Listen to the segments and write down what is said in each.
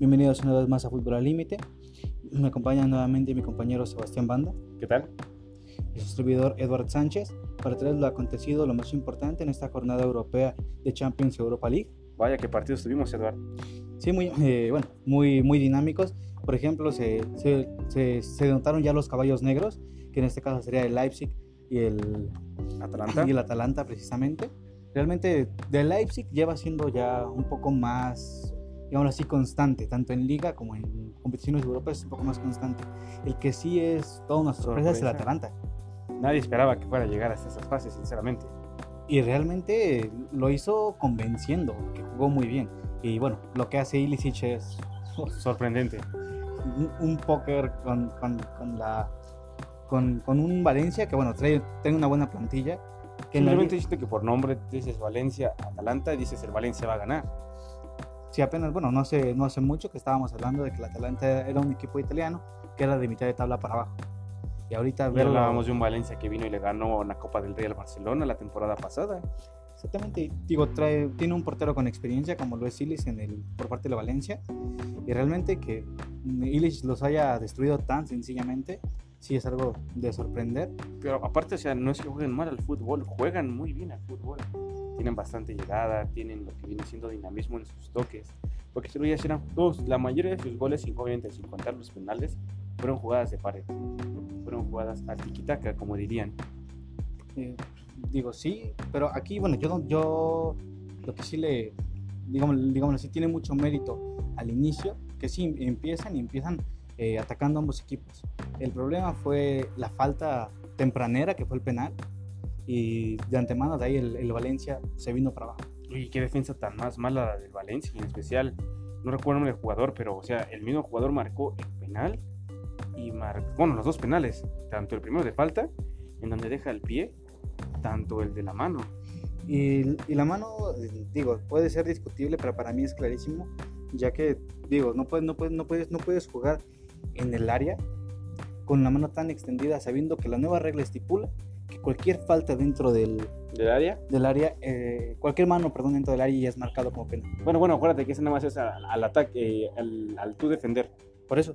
Bienvenidos una vez más a Fútbol al Límite. Me acompaña nuevamente mi compañero Sebastián Banda. ¿Qué tal? Y su servidor Edward Sánchez para traer lo acontecido, lo más importante en esta jornada europea de Champions Europa League. Vaya, qué partidos tuvimos, Edward. Sí, muy, eh, bueno, muy, muy dinámicos. Por ejemplo, se, se, se, se notaron ya los caballos negros, que en este caso sería el Leipzig y el Atalanta. y el Atalanta precisamente. Realmente de Leipzig lleva siendo ya un poco más, digamos así, constante, tanto en liga como en competiciones europeas es un poco más constante. El que sí es toda una sorpresa, es el Sorpresa. Atalanta. Nadie esperaba que fuera a llegar hasta esas fases, sinceramente. Y realmente lo hizo convenciendo, que jugó muy bien. Y bueno, lo que hace Ilicic es Sorprendente. un, un póker con, con, con la... Con, con un Valencia que bueno, trae, tiene una buena plantilla. Que Simplemente dijiste que por nombre dices Valencia, Atalanta, y dices el Valencia va a ganar. Sí, apenas, bueno, no hace, no hace mucho que estábamos hablando de que el Atalanta era un equipo italiano que era de mitad de tabla para abajo. Y ahorita Ya verlo... hablábamos de un Valencia que vino y le ganó una Copa del Rey al Barcelona la temporada pasada. Exactamente, digo, trae, tiene un portero con experiencia como lo es Illich en el, por parte de la Valencia. Y realmente que Illich los haya destruido tan sencillamente, sí es algo de sorprender. Pero aparte, o sea, no es que jueguen mal al fútbol, juegan muy bien al fútbol. Tienen bastante llegada, tienen lo que viene siendo dinamismo en sus toques. Porque si lo ya eran todos, la mayoría de sus goles, obviamente sin contar los penales, fueron jugadas de pared. Fueron jugadas al tiquitaca, como dirían. Eh, digo, sí, pero aquí, bueno, yo, yo lo que sí le, digamos, digamos, sí tiene mucho mérito al inicio, que sí empiezan y empiezan eh, atacando ambos equipos. El problema fue la falta tempranera, que fue el penal, y de antemano de ahí el, el Valencia se vino para abajo. Y qué defensa tan más mala la del Valencia, en especial, no recuerdo el jugador, pero, o sea, el mismo jugador marcó el penal y marcó, bueno, los dos penales, tanto el primero de falta, en donde deja el pie, tanto el de la mano. Y, y la mano, digo, puede ser discutible, pero para mí es clarísimo, ya que, digo, no puedes, no puedes, no puedes, no puedes jugar en el área con la mano tan extendida, sabiendo que la nueva regla estipula que cualquier falta dentro del, ¿Del área? del área, eh, cualquier mano, perdón, dentro del área ya es marcado como penal. Bueno, bueno, acuérdate que ese nada más es al, al ataque, eh, al, al tú defender. Por eso.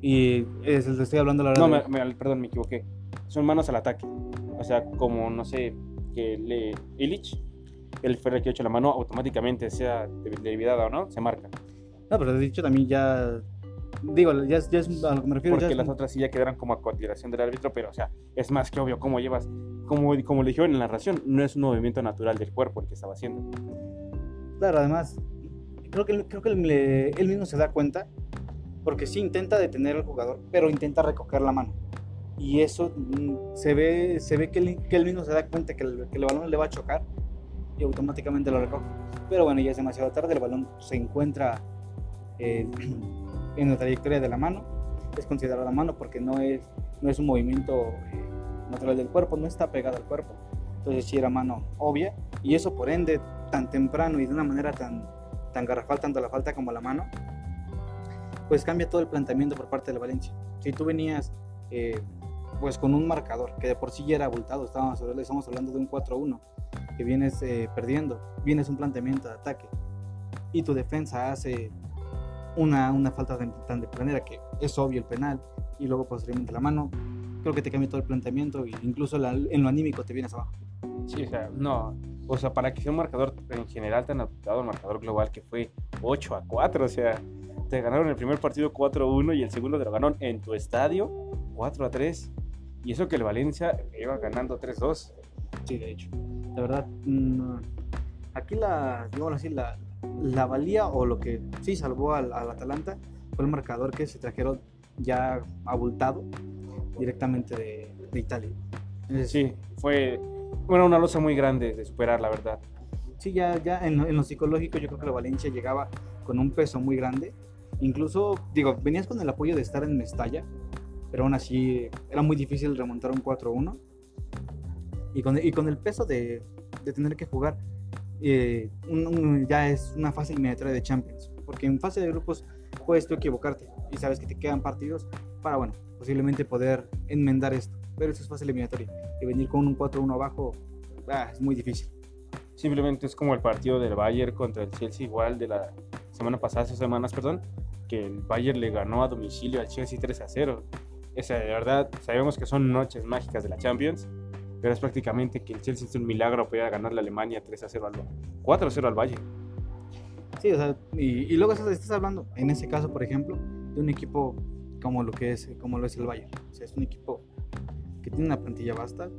Y es, le estoy hablando la hora No, de- me- me- perdón, me equivoqué. Son manos al ataque. O sea, como, no sé, que le Illich, el que ha hecho la mano, automáticamente, sea de, debilidad o no, se marca. No, pero de dicho también ya, digo, ya, es- ya es a lo que me refiero. ya Porque es- las otras sí ya quedaron como a consideración del árbitro, pero, o sea, es más que obvio cómo llevas, como, como le dijeron en la narración, no es un movimiento natural del cuerpo el que estaba haciendo. Claro, además, creo que, creo que él, él mismo se da cuenta, porque sí intenta detener al jugador, pero intenta recoger la mano. Y eso mm, se ve, se ve que, él, que él mismo se da cuenta que el, que el balón le va a chocar y automáticamente lo recoge. Pero bueno, ya es demasiado tarde, el balón se encuentra eh, en la trayectoria de la mano, es considerada mano porque no es, no es un movimiento eh, natural del cuerpo, no está pegado al cuerpo. Entonces sí era mano obvia y eso por ende tan temprano y de una manera tan, tan garrafal, tanto la falta como la mano, pues cambia todo el planteamiento por parte de Valencia. Si tú venías eh, pues con un marcador que de por sí ya era abultado, estábamos, estamos hablando de un 4-1, que vienes eh, perdiendo, vienes un planteamiento de ataque y tu defensa hace una, una falta de, tan de planera que es obvio el penal y luego posteriormente la mano, creo que te cambia todo el planteamiento e incluso la- en lo anímico te vienes abajo. Sí, o sea, no. O sea, para que sea un marcador en general tan adaptado al marcador global que fue 8 a 4, o sea, te ganaron el primer partido 4-1 y el segundo te lo ganaron en tu estadio 4 a 3. Y eso que el Valencia iba ganando 3-2. Sí, de hecho. La verdad, mm, aquí la, digámoslo así, la, la valía o lo que sí salvó al, al Atalanta fue el marcador que se trajeron ya abultado directamente de, de Italia. Entonces, Sí, fue bueno, una losa muy grande de superar, la verdad. sí, ya, ya en, lo- en lo psicológico yo creo que la Valencia llegaba con un peso muy grande. Incluso, digo, venías con el apoyo de estar en Mestalla, pero aún así era muy difícil remontar un 4-1. Y con, y con el peso de, de tener que jugar, eh, un- un- ya es una fase eliminatoria de Champions. Porque en fase de grupos puedes tú equivocarte y sabes que te quedan partidos para, bueno, posiblemente poder enmendar esto. Pero eso es fase eliminatoria. Y venir con un 4-1 abajo ah, es muy difícil. Simplemente es como el partido del Bayern contra el Chelsea igual de la semana pasada, esas semanas, perdón, que el Bayern le ganó a domicilio al Chelsea 3 a 0. Esa, de verdad, sabemos que son noches mágicas de la Champions, pero es prácticamente que el Chelsea es un milagro para ganar la Alemania 3 a 0 al 4 a 0 al Bayern. Sí, o sea, y, y luego estás, hablando, en ese caso, por ejemplo, de un equipo como lo que es, como lo es el Bayern. O sea, es un equipo que tiene una plantilla vasta.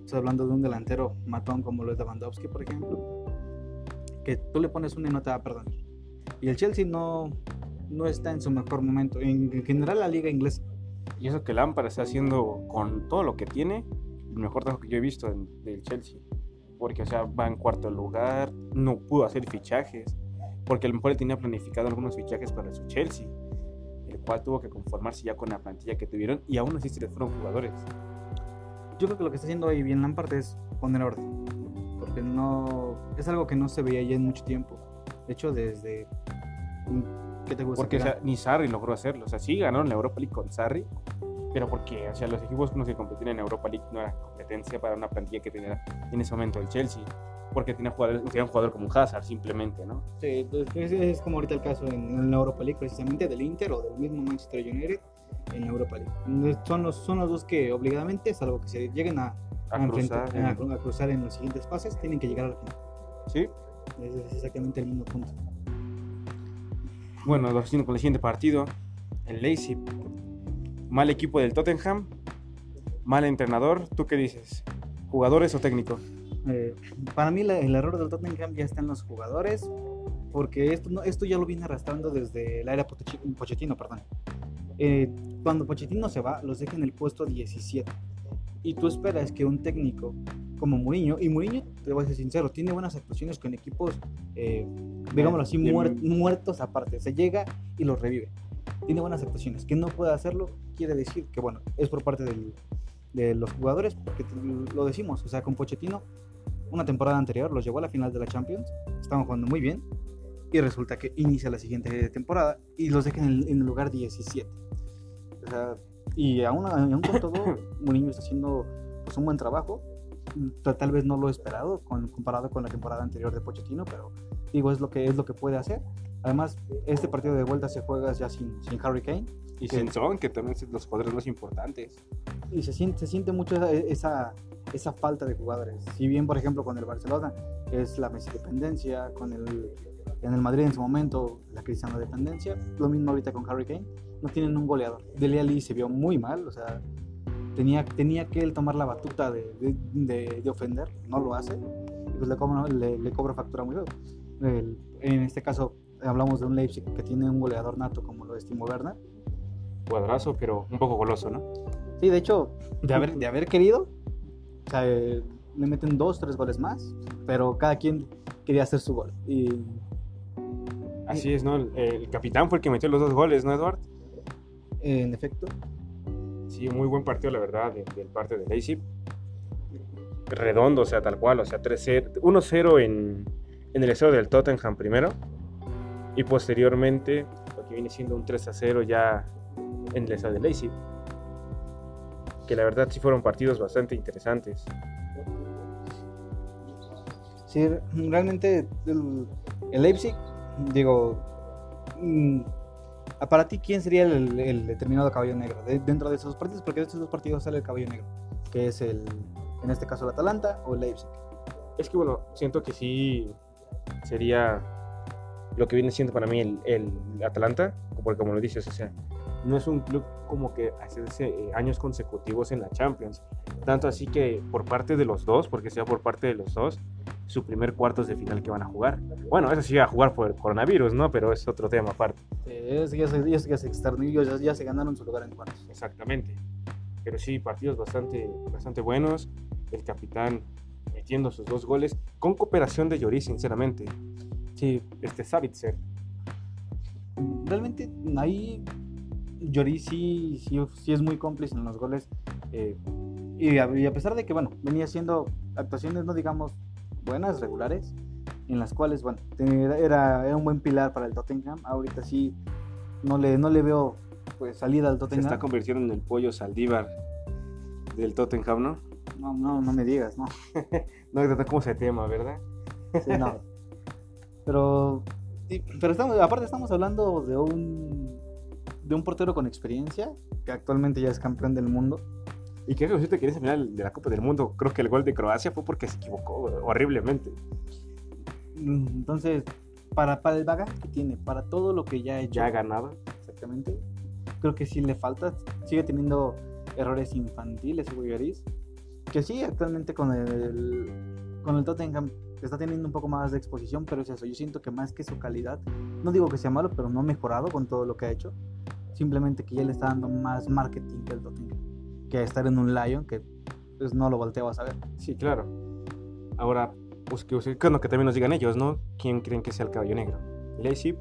Estás hablando de un delantero matón como lo es Lewandowski, por ejemplo, que tú le pones una y no te va a perdonar. Y el Chelsea no, no está en su mejor momento, en general la liga inglesa. Y eso que Lampard está haciendo con todo lo que tiene, el mejor trabajo que yo he visto en, del Chelsea. Porque, o sea, va en cuarto lugar, no pudo hacer fichajes, porque a lo mejor él tenía planificado algunos fichajes para su Chelsea, el cual tuvo que conformarse ya con la plantilla que tuvieron y aún así se les fueron jugadores. Yo creo que lo que está haciendo ahí bien Lampard es poner orden, porque no es algo que no se veía ya en mucho tiempo. De hecho, desde ¿qué te gusta? Porque o sea, ni Sarri logró hacerlo, o sea, sí ganaron la Europa League con Sarri, pero porque, o sea, los equipos con los que competían en Europa League no era competencia para una plantilla que tenía en ese momento el Chelsea porque tiene, jugadores, tiene un jugador como Hazard simplemente, ¿no? Sí, es, es, como ahorita el caso en, la Europa League, precisamente del Inter o del mismo Manchester United en la Europa League. Son los, son los dos que obligadamente, salvo que se lleguen a, a, cruzar, a, a cruzar, en los siguientes pases, tienen que llegar al final. Sí. Es, exactamente el mismo punto. Bueno, lo con el siguiente partido, el Leipzig. Mal equipo del Tottenham, mal entrenador. ¿Tú qué dices? ¿Jugadores o técnico? Eh, para mí el error del Tottenham ya está en los jugadores, porque esto, esto ya lo viene arrastrando desde la era Pochettino, perdón. Eh, cuando Pochettino se va, los deja en el puesto 17. Y tú esperas que un técnico como Mourinho, y Mourinho, te voy a ser sincero, tiene buenas actuaciones con equipos, eh, digámoslo así, muertos aparte. Se llega y los revive. Tiene buenas actuaciones. Que no pueda hacerlo quiere decir que, bueno, es por parte de los jugadores, porque lo decimos, o sea, con Pochettino una temporada anterior los llevó a la final de la Champions, estaban jugando muy bien y resulta que inicia la siguiente temporada y los dejan en el, lugar 17. O sea, y aún, aún con todo, Mourinho está haciendo pues, un buen trabajo. Tal vez no lo he esperado con, comparado con la temporada anterior de Pochettino, pero digo, es lo que, es lo que puede hacer. Además, este partido de vuelta se juega ya sin, sin Harry Kane. Y sin Son, que también los jugadores más importantes. Y se siente, se siente mucho esa, esa, falta de jugadores. Si bien, por ejemplo, con el Barcelona es la Messi dependencia, con el, en el Madrid en su momento la Cristiano dependencia, lo mismo ahorita con Harry Kane, no tienen un goleador. Dele Ali se vio muy mal, o sea, tenía, tenía que él tomar la batuta de, de, de, ofender, no lo hace, y pues le cobra, le, cobra factura muy bien. en este caso, hablamos de un Leipzig que tiene un goleador nato como lo es Timo Werner. Cuadrazo, pero un poco goloso, ¿no? Sí, de hecho, de haber, de haber querido, o sea, le meten dos, tres goles más, pero cada quien quería hacer su gol. Y... Así es, ¿no? El, capitán fue el que metió los dos goles, ¿no, Edward? En efecto. Sí, muy buen partido, la verdad, del parte de Leipzig. Redondo, o sea, tal cual, o sea, 1-0 en, en el estado del Tottenham primero y posteriormente lo que viene siendo un 3 a 0 ya en el de Leipzig que la verdad sí fueron partidos bastante interesantes. Sí realmente el, Leipzig digo mm, para ti quién sería el, determinado caballo negro dentro de esos partidos porque de estos dos partidos sale el caballo negro que es el en este caso el Atalanta o el Leipzig. Es que bueno siento que sí sería lo que viene siendo para mí el, el Atalanta, porque como lo dices, o sea, no es un club como que hace eh, años consecutivos en la Champions. Tanto así que por parte de los dos, porque sea por parte de los dos, su primer cuartos de final que van a jugar. Bueno, eso sí va a jugar por el coronavirus, ¿no? Pero es otro tema aparte. Sí, es, ya, se, ya, se externo, ya, ya, se ganaron su lugar en cuartos. Exactamente. Pero sí, partidos bastante, bastante buenos. El capitán metiendo sus dos goles con cooperación de Lloris, sinceramente. Sí, este Savitzer. Realmente ahí Lloris sí, sí, es muy cómplice en los goles. Eh, y, a, pesar de que, bueno, venía haciendo actuaciones, no digamos buenas, regulares, en las cuales, bueno, era, era un buen pilar para el Tottenham. Ahorita sí no le, no le veo pues salida al Tottenham. Se está convirtiendo en el pollo Saldívar del Tottenham, ¿no? No, no, no me digas, no. no, como ese tema, ¿verdad? sí, no. Pero Y- pero estamos, aparte estamos hablando de un de un portero con experiencia que actualmente ya es campeón del mundo. Y que decirte que en esa final de la Copa del Mundo, creo que el gol de Croacia fue porque se equivocó horriblemente. Mm, Entonces, para, para el bagaje que tiene, para todo lo que ya ha hecho, Ya ganaba. exactamente, creo que sí le falta. Sigue teniendo errores infantiles, Hugo Lloris, que sí, actualmente con el, con el Tottenham está teniendo un poco más de exposición, pero es eso. Yo siento que más que su calidad, no digo que sea malo, pero no ha mejorado con todo lo que ha hecho. Simplemente que ya le está dando más marketing que el Tottenham, que estar en un Lion que pues, no lo volteabas a ver. Sí, claro. Ahora, pues que, que, bueno, que también nos digan ellos, ¿no? ¿Quién creen que sea el caballo negro? ¿Leipzig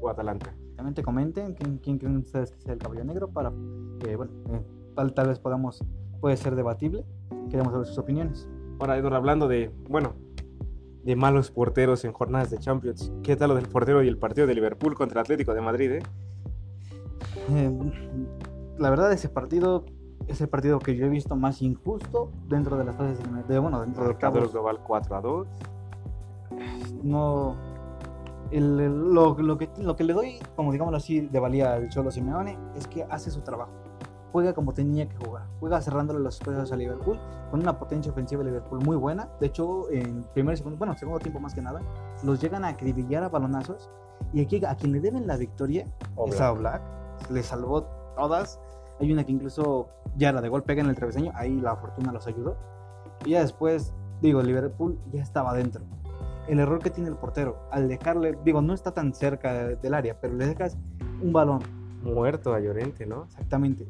o Atalanta? También te comenten quién, quién creen ustedes que sea el caballo negro para que, bueno, eh, tal, tal vez podamos, puede ser debatible. Queremos saber sus opiniones. Ahora, Edward, hablando de, bueno, de malos porteros en jornadas de Champions, ¿qué tal lo del portero y el partido de Liverpool contra el Atlético de Madrid, eh? Eh, la verdad, ese partido es el partido que yo he visto más injusto dentro de las fases de, bueno, dentro de Marcador octavos. global 4 a 2. No. el- el- lo, lo que, lo que le doy, como digámoslo así, de valía al Cholo Simeone es que hace su trabajo. Juega como tenía que jugar. Juega cerrándole los espacios a Liverpool con una potencia ofensiva de Liverpool muy buena. De hecho, en primer y segundo, bueno, segundo tiempo más que nada, los llegan a acribillar a balonazos. Y aquí a quien le deben la victoria es a Oblak. Le salvó todas. Hay una que incluso ya la de gol pega en el travesaño. Ahí la fortuna los ayudó. Y ya después, digo, Liverpool ya estaba dentro. El error que tiene el portero al dejarle, digo, no está tan cerca de- del área, pero le dejas un balón Muerto a Llorente, ¿no? exactamente.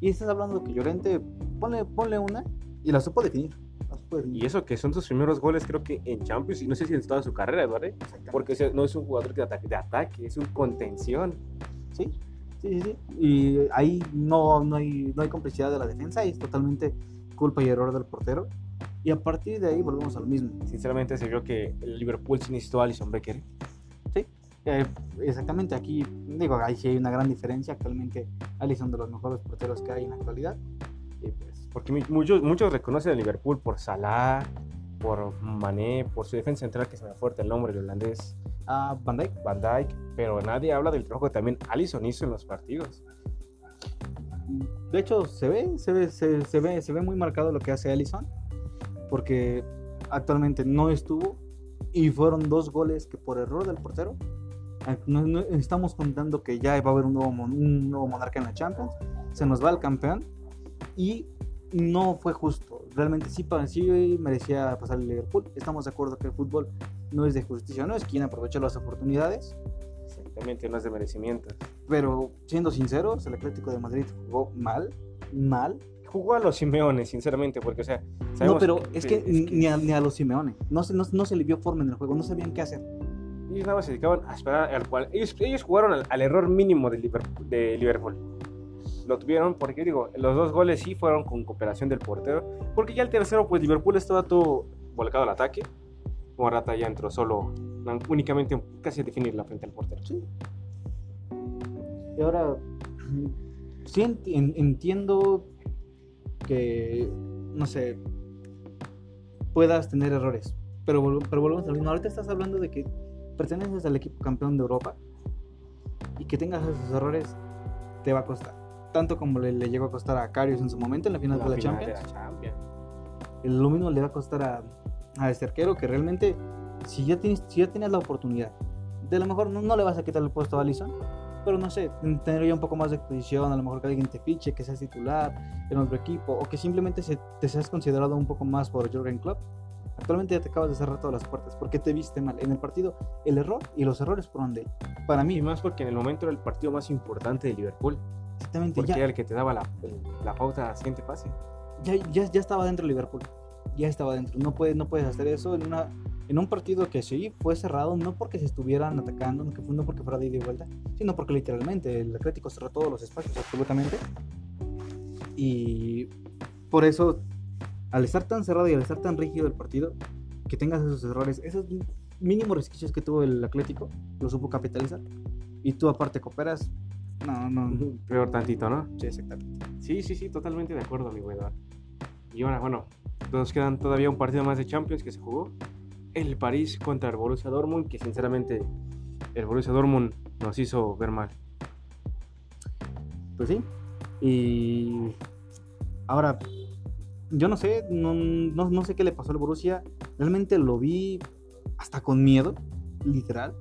Y estás hablando que Llorente, ponle, ponle una y la supo definir. Y eso que son sus primeros goles, creo que en Champions, y no sé si en toda su carrera, Eduardo, ¿eh? Porque no es un jugador de ataque, de ataque, es un contención. Sí, sí, sí, sí. Y ahí no, no, hay, no hay complicidad de la defensa, es totalmente culpa y error del portero. Y a partir de ahí volvemos a lo mismo. Sinceramente se vio que el Liverpool sí necesitó a Alisson Becker. Eh, exactamente, aquí digo, ahí sí hay una gran diferencia. Actualmente, Alisson de los mejores porteros que hay en la actualidad. Y pues, porque muchos, muchos reconocen a Liverpool por Salah, por Mané, por su defensa central, que se me fuerte el nombre, el holandés Ah, Van Dijk. Van Dijk, pero nadie habla del trabajo que también Alisson hizo en los partidos. De hecho, se ve, se ve, se, se ve, se ve muy marcado lo que hace Alisson, porque actualmente no estuvo y fueron dos goles que por error del portero. eh, no- no- estamos contando que ya va a haber un nuevo, un nuevo monarca en la Champions, se nos va el campeón y no fue justo. Realmente sí, sí merecía pasar el Liverpool. Estamos de acuerdo que el fútbol no es de justicia, no es quien aprovecha las oportunidades. Exactamente, no es de merecimiento. Pero siendo sinceros, el Atlético de Madrid jugó mal, mal, Jugó a los Simeone, sinceramente, porque, o sea, No, pero es que, ni, a, ni a los Simeone. No, se- no, no se le vio forma en el juego, no sabían qué hacer. ellos nada más se dedicaban a esperar al cual. Ellos, ellos jugaron al, al error mínimo de Liverpool, de Liverpool. Lo tuvieron porque, digo, los dos goles sí fueron con cooperación del portero. Porque ya el tercero, pues Liverpool estaba todo volcado al ataque. Morata ya entró solo, únicamente casi a definirla frente al portero. Sí. Y ahora, sí enti- en- entiendo que, no sé, puedas tener errores. Pero, pero volvemos al mismo. Ahorita estás hablando de que perteneces al equipo campeón de Europa y que tengas esos errores te va a costar. Tanto como le, le llegó a costar a Karius en su momento en la final La de la final Champions. de la Champions. lo mismo le va a costar a, a este arquero que realmente si ya tienes si ya tienes la oportunidad de a lo mejor no, no le vas a quitar el puesto a Alisson pero no sé tener ya un poco más de exposición a lo mejor que alguien te fiche que seas titular en otro equipo o que simplemente se, te seas considerado un poco más por Jürgen Klopp actualmente ya te acabas de cerrar todas las puertas porque te viste mal en el partido el error y los errores fueron de él para Y mí más porque en el momento era el partido más importante de Liverpool. exactamente Porque ya, era el que te daba la, la pauta al siguiente pase. ya, ya, ya estaba dentro Liverpool. Ya estaba dentro. No puedes, no puedes hacer eso en, una, en un partido que sí fue cerrado, no porque se estuvieran atacando, no, porque fuera de ida y vuelta, sino porque literalmente el Atlético cerró todos los espacios, absolutamente. Y por eso, al estar tan cerrado y al estar tan rígido el partido, que tengas esos errores, esos mínimos resquicios que tuvo el Atlético, lo supo capitalizar. Y tú aparte cooperas. No, no. Peor tantito, ¿no? Sí, exactamente. Sí, sí, sí, totalmente de acuerdo, amigo Eduardo. Y ahora, bueno, nos quedan todavía un partido más de Champions que se jugó. El París contra el Borussia Dortmund, que sinceramente el Borussia Dortmund nos hizo ver mal. Pues sí. Y ahora, yo no sé, no, no, sé qué le pasó al Borussia. Realmente lo vi hasta con miedo, literal.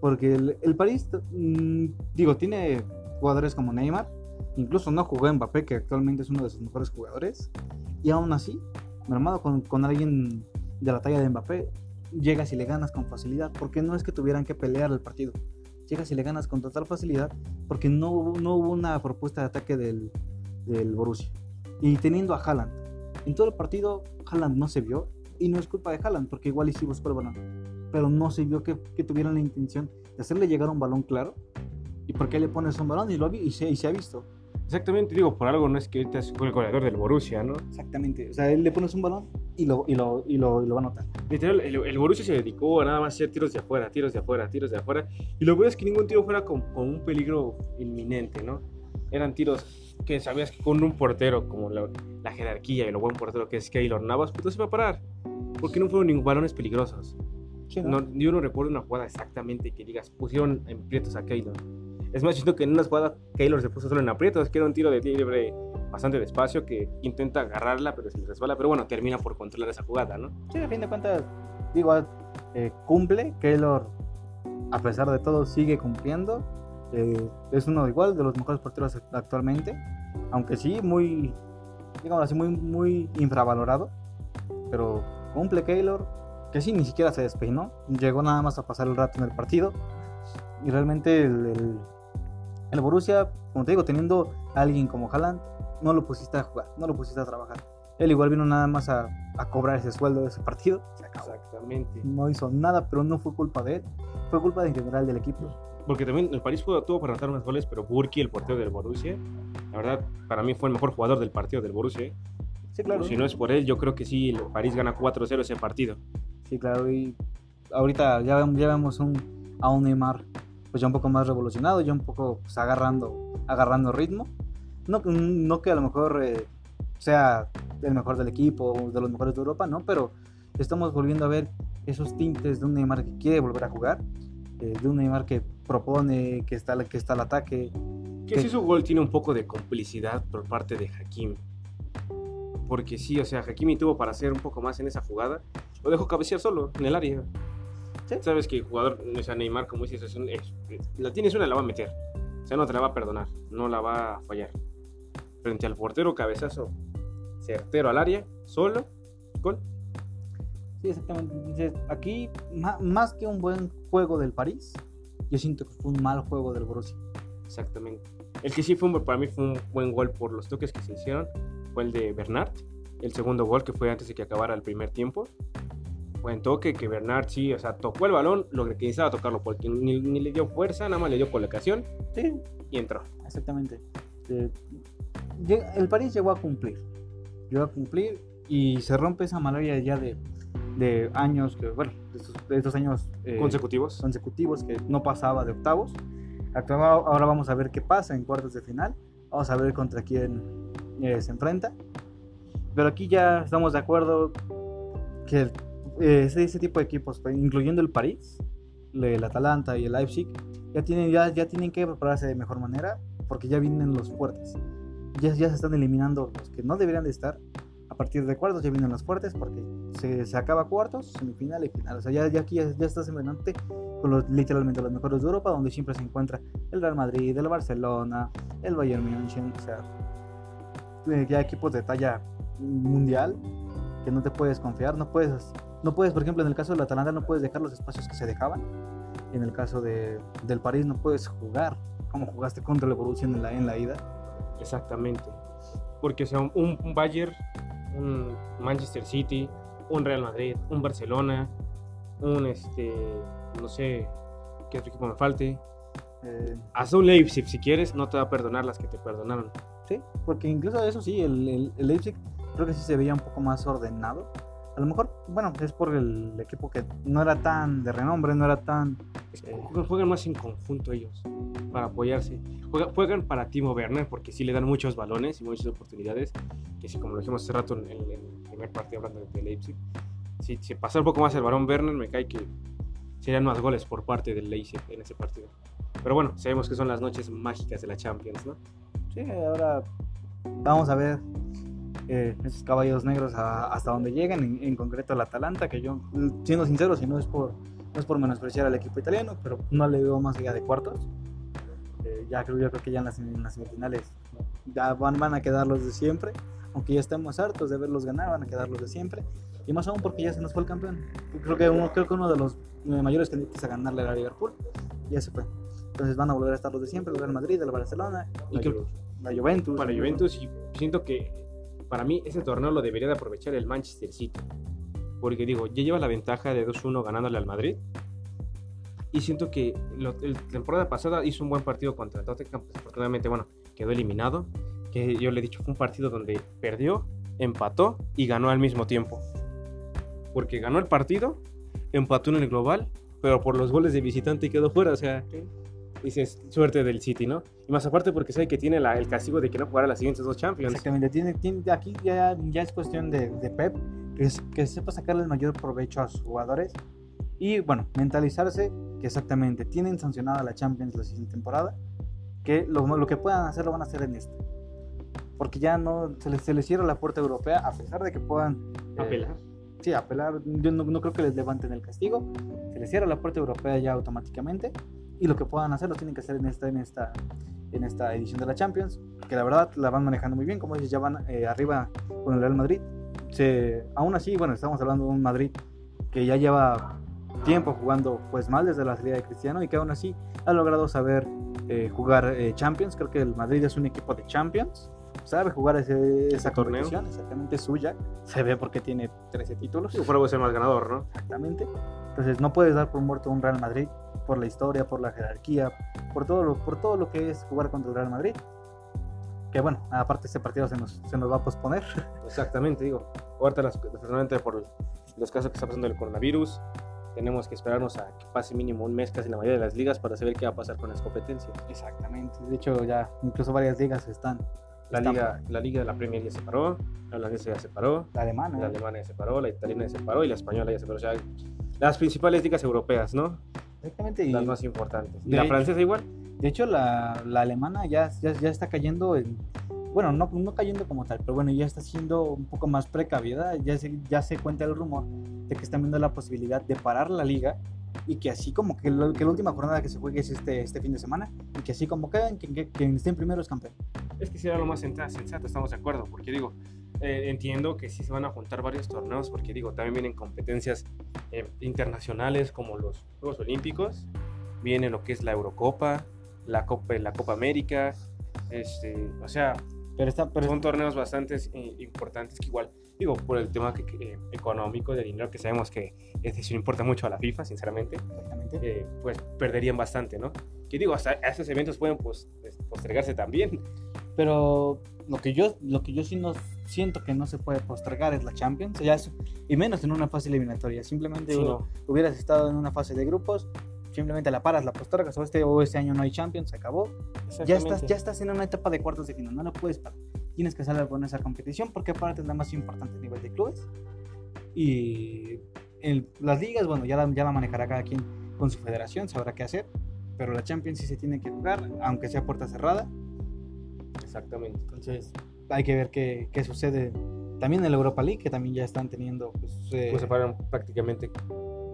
Porque el, el París, mm, digo, tiene jugadores como Neymar. Incluso no jugó Mbappé, que actualmente es uno de sus mejores jugadores. Y aún así, armado con, con alguien de la talla de Mbappé, llegas y le ganas con facilidad. Porque no es que tuvieran que pelear el partido. Llegas y le ganas con total facilidad. Porque no, hubo- no hubo una propuesta de ataque del, del Borussia. Y teniendo a Haaland. En todo el partido, Haaland no se vio. Y no es culpa de Haaland, porque igual y sí buscó el balón. Pero no se vio que, que tuvieran la intención de hacerle llegar un balón claro. ¿Y por qué le pones un balón? Y, lo y, se, y se ha visto. Exactamente, digo, por algo no es que ahorita es el goleador del Borussia, ¿no? Exactamente. O sea, él le pones un balón y lo, y lo, y lo, y lo va a notar. Literal, el, el Borussia se dedicó a nada más hacer tiros de afuera, tiros de afuera, tiros de afuera. Y lo bueno es que ningún tiro fuera con, con un peligro inminente, ¿no? Eran tiros que sabías que con un portero como la, la jerarquía y lo buen portero que es Keylor Navas, pues no se va a parar. Porque no fueron ningún balones peligrosos. No, yo no recuerdo una jugada exactamente que digas, pusieron en aprietos a Keylor. Es más, siento que en una jugada Keylor se puso solo en aprietos, que era un tiro de libre bastante despacio, que intenta agarrarla, pero se resbala. Pero bueno, termina por controlar esa jugada, ¿no? Sí, a fin de cuentas, digo, eh, cumple. Keylor, a pesar de todo, sigue cumpliendo. Eh, es uno igual de los mejores porteros actualmente. Aunque sí, muy, digamos así, muy, muy infravalorado. Pero cumple Keylor, que sí, ni siquiera se despeinó. Llegó nada más a pasar el rato en el partido. Y realmente el, el Borussia, como te digo, teniendo a alguien como Haaland, no lo pusiste a jugar, no lo pusiste a trabajar. Él igual vino nada más a, a cobrar ese sueldo de ese partido. Se acabó. Exactamente. No hizo nada, pero no fue culpa de él. Fue culpa en general del equipo. Porque también el París pudo, tuvo para anotar unos goles, pero Burki, el portero del Borussia, la verdad, para mí fue el mejor jugador del partido del Borussia. Sí, claro. Si no es por él, yo creo que sí, el París gana 4-0 ese partido. Sí, claro. Y ahorita ya, vemos- ya vemos un, a un Neymar pues ya un poco más revolucionado, ya un poco pues, agarrando, agarrando ritmo. No, no que a lo mejor eh, sea el mejor del equipo, o de los mejores de Europa, no, pero estamos volviendo a ver esos tintes de un Neymar que quiere volver a jugar, eh, de un Neymar que propone, que está, que está al ataque. Que ¿Qué? sí su gol tiene un poco de complicidad por parte de Hakimi. Porque sí, o sea, Hakimi tuvo para hacer un poco más en esa jugada. Lo dejó cabecear solo, en el área. Sí. Sabes que el jugador, o sea, Neymar, como dices, es un- es- la tienes una, la va a meter. O sea, no te la va a perdonar, no la va a fallar. Frente al portero, cabezazo certero al área, solo, gol. Sí, exactamente. Aquí, más que un buen juego del París, yo siento que fue un mal juego del Borussia. Exactamente. El que sí fue un- para mí fue un buen gol por los toques que se hicieron fue el de Bernard. El segundo gol que fue antes de que acabara el primer tiempo. Buen toque que Bernard sí, o sea, tocó el balón, lo que necesitaba tocarlo porque ni, ni le dio fuerza, nada más le dio colocación Sí, y entró. Exactamente. Eh, el París llegó a cumplir. Llegó a cumplir y se rompe esa malaria ya de, de años, que, bueno, de estos, de estos años eh, Consecutivos. consecutivos que no pasaba de octavos. Ahora vamos a ver qué pasa en cuartos de final. Vamos a ver contra quién eh, se enfrenta. Pero aquí ya estamos de acuerdo que ese, ese tipo de equipos, pues, incluyendo el París, el Atalanta y el Leipzig, ya tienen, ya, ya tienen que prepararse de mejor manera porque ya vienen los fuertes. Ya, ya se están eliminando los que no deberían de estar. A partir de cuartos ya vienen los fuertes porque se, se acaba cuartos, semifinal y final. O sea, ya, ya aquí ya, ya estás enfrentante con los, literalmente los mejores de Europa, donde siempre se encuentra el Real Madrid, el Barcelona, el Bayern München, o sea, eh, ya equipos de talla mundial que no te puedes confiar, no puedes, no puedes, por ejemplo, en el caso del Atalanta no puedes dejar los espacios que se dejaban, en el caso de, del París no puedes jugar como jugaste contra el Borussia en la, en la ida. Exactamente. Porque o sea, un, un Bayern, un Manchester City, un Real Madrid, un Barcelona, un este, no sé, qué otro equipo me falte. Eh, Hasta un Leipzig si quieres, no te va a perdonar las que te perdonaron. Sí, porque incluso eso sí, el, el, el Leipzig creo que sí se veía un poco más ordenado. A lo mejor, bueno, es por el equipo que no era tan de renombre, no era tan... Que juegan, más en conjunto ellos, para apoyarse. Juegan, juegan para Timo Werner porque sí le dan muchos balones y muchas oportunidades. Que sí, como lo dijimos hace rato en, en- el primer partido hablando de Leipzig, si pasa un poco más el balón Werner, me cae que serían más goles por parte del Leipzig en ese partido. Pero bueno, sabemos que son las noches mágicas de la Champions, ¿no? Sí, ahora vamos a ver eh, esos caballos negros a- hasta donde llegan, en, en concreto el Atalanta, que yo, siendo sincero, si no es por, no es por menospreciar al equipo italiano, pero no le veo más allá de cuartos. Eh, ya creo, yo creo que ya en las, en las semifinales ya van, van a quedar los de siempre, aunque ya estemos hartos de verlos ganar, van a quedar los de siempre. Y más aún porque ya se nos fue el campeón. Creo que uno, creo que uno de los eh, mayores candidatos a ganarle a Liverpool ya se fue. Entonces van a volver a estar los de siempre, el Real Madrid, el Barcelona y La creo- Juve. la Juventus. Para Juventus y siento que para mí ese torneo lo debería de aprovechar el Manchester City. Porque digo, ya lleva la ventaja de 2-1 ganándole al Madrid. Y siento que la temporada pasada hizo un buen partido contra Tottenham. pues, afortunadamente, bueno, quedó eliminado. Que yo le he dicho, fue un partido donde perdió, empató y ganó al mismo tiempo. Porque ganó el partido, empató en el global, pero por los goles de visitante quedó fuera. O sea, dices, suerte del City, ¿no? Y más aparte porque sabe que tiene la- el castigo de que no jugará las siguientes dos Champions. Exactamente, tiene, tiene- aquí ya, ya es cuestión de, de Pep, que, es- que sepa sacarle el mayor provecho a sus jugadores y bueno, mentalizarse que exactamente tienen sancionada la Champions la siguiente temporada, que lo, lo que puedan hacer lo van a hacer en esta. Porque ya no se les, se les cierra la puerta europea, a pesar de que puedan eh, Apelar. Sí, apelar. Yo no, no creo que les levanten el castigo. Se les cierra la puerta europea ya automáticamente. Y lo que puedan hacer lo tienen que hacer en esta, en esta, en esta edición de la Champions. Que la verdad la van manejando muy bien. Como dices, ya van eh, arriba con el Real Madrid. Se, aún así, bueno, estamos hablando de un Madrid que ya lleva tiempo jugando pues mal desde la salida de Cristiano y que aún así ha logrado saber eh, jugar eh, Champions. Creo que el Madrid es un equipo de Champions. Sabe jugar ese, esa torneo. exactamente suya. Se ve porque tiene 13 títulos. Yo fuera ser más ganador, ¿no? Exactamente. Entonces no puedes dar por muerto un Real Madrid por la historia, por la jerarquía, por todo lo, por todo lo que es jugar contra el Real Madrid. Que bueno, aparte este partido se nos, se nos va a posponer. Exactamente, digo. Ahorita, desafortunadamente, por los casos que está pasando del coronavirus, tenemos que esperarnos a que pase mínimo un mes casi en la mayoría de las ligas para saber qué va a pasar con las competencias. Exactamente. De hecho ya incluso varias ligas están. La liga, la liga de la Premier ya se paró, la holandesa ya se paró, La alemana. la alemana ya se paró, la italiana ya se paró y la española ya se paró. O sea, las principales ligas europeas, ¿no? Exactamente. Y Las más importantes. Y de la hecho- francesa igual. de hecho la, la alemana ya, ya, ya está cayendo en... Bueno, no, no cayendo como tal, pero bueno, ya está siendo un poco más precavida. Ya se, ya se cuenta el rumor de que están viendo la posibilidad de parar la liga y que así como que, lo- que la última jornada que se juegue es este, este fin de semana y que así como queden, que, que- quien esté en primero es campeón. Es que será lo más sensato, estamos de acuerdo, porque digo, eh, entiendo que sí se van a juntar varios torneos, porque digo, también vienen competencias eh, internacionales como los Juegos Olímpicos, viene lo que es la Eurocopa, la Copa, la Copa América, este, o sea, Pero está, pero son torneos bastante eh, importantes que igual, digo, por el tema que- que, eh, económico, de dinero, que sabemos que es decir, importa mucho a la FIFA, sinceramente, eh, pues perderían bastante, ¿no? Que digo, hasta esos eventos pueden pues, postergarse también. Pero lo que yo, lo que yo sí no siento que no se puede postergar es la Champions, ya es- y menos en una fase eliminatoria. Simplemente Sí, no. hubieras estado en una fase de grupos, simplemente la paras, la postergas, o este, o este año no hay Champions, se acabó. Ya estás, ya estás en una etapa de cuartos de final, no lo puedes parar. Tienes que salir con esa competición porque aparte es la más importante a nivel de clubes. Y el- las ligas, bueno, ya la, ya la manejará cada quien con su federación, sabrá qué hacer. Pero la Champions sí se tiene que jugar, aunque sea puerta cerrada. Exactamente. Entonces hay que ver qué, qué sucede. También en la Europa League, que también ya están teniendo... Pues, eh, Pues se paran prácticamente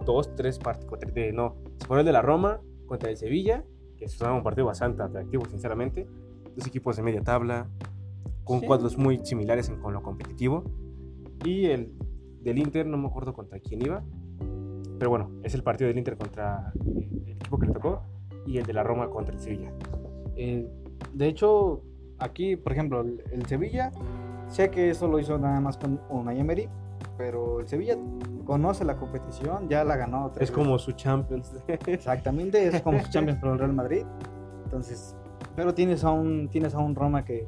dos, tres partidos. No, se el de la Roma contra el Sevilla, que es un partido bastante atractivo, sinceramente. Dos equipos de media tabla, con Sí. cuadros muy similares en, con lo competitivo. Y el del Inter, no me acuerdo contra quién iba. Pero bueno, es el partido del Inter contra el equipo que le tocó. Y el de la Roma contra el Sevilla. Eh, de hecho, aquí, por ejemplo, el, el Sevilla, sé que eso lo hizo nada más con Unai Emery, pero el Sevilla conoce la competición, ya la ganó. tres Es como su Champions. veces. Exactamente, es como su Champions para el Real Madrid. Entonces, pero tienes a un, tienes a un Roma que,